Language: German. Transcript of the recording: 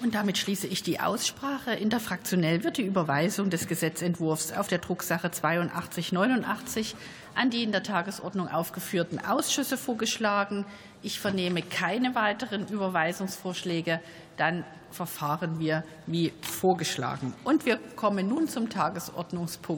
Und damit schließe ich die Aussprache. Interfraktionell wird die Überweisung des Gesetzentwurfs auf der Drucksache 8289 an die in der Tagesordnung aufgeführten Ausschüsse vorgeschlagen. Ich vernehme keine weiteren Überweisungsvorschläge. Dann verfahren wir wie vorgeschlagen. Und wir kommen nun zum Tagesordnungspunkt